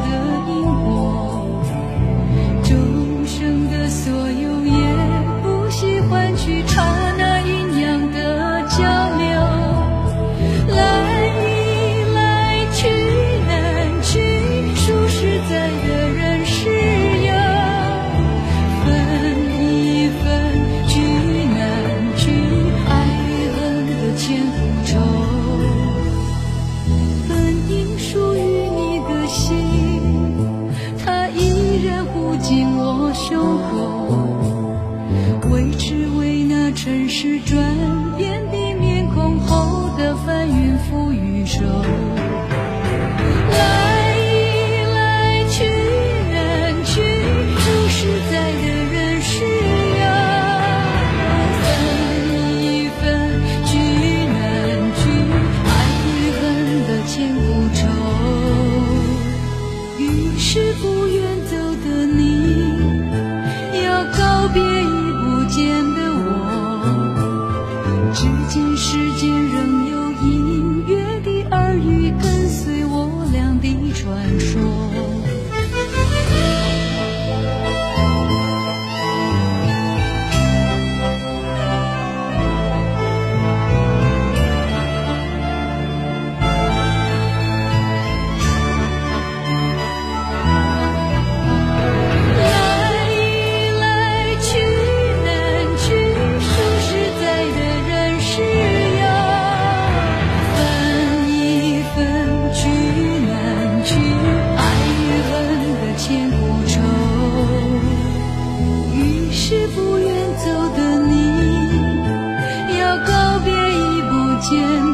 的因果天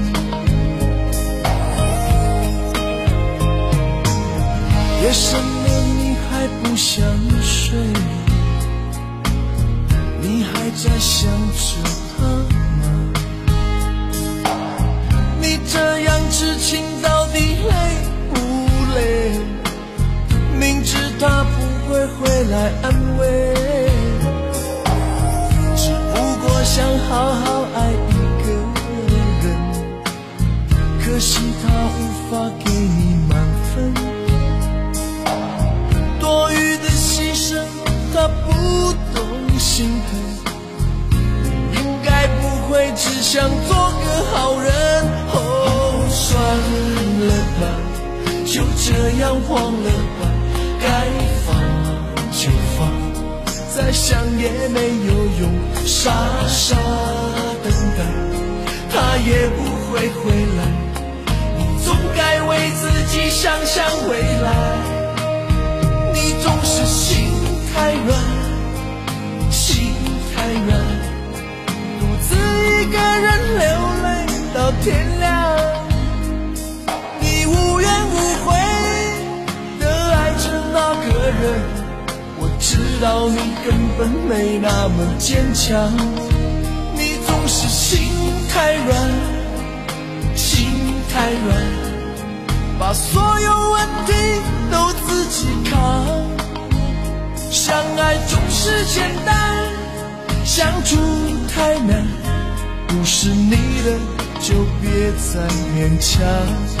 发给你满分，多余的牺牲他不懂心疼，应该不会只想做个好人哦，算了吧，就这样忘了吧，该放就放，再想也没有用，傻傻等待。他也不会回来。为自己想想未来，你总是心太软，心太软，独自一个人流泪到天亮。你无怨无悔的爱着那个人，我知道你根本没那么坚强，你总是心太软，心太软，把所有问题都自己扛。相爱总是简单，相处太难，不是你的就别再勉强。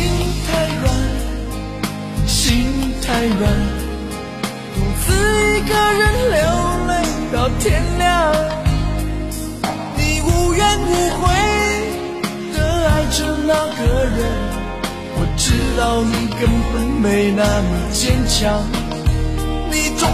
太远，独自一个人流泪到天亮。你无怨无悔的爱着那个人，我知道你根本没那么坚强，你总是。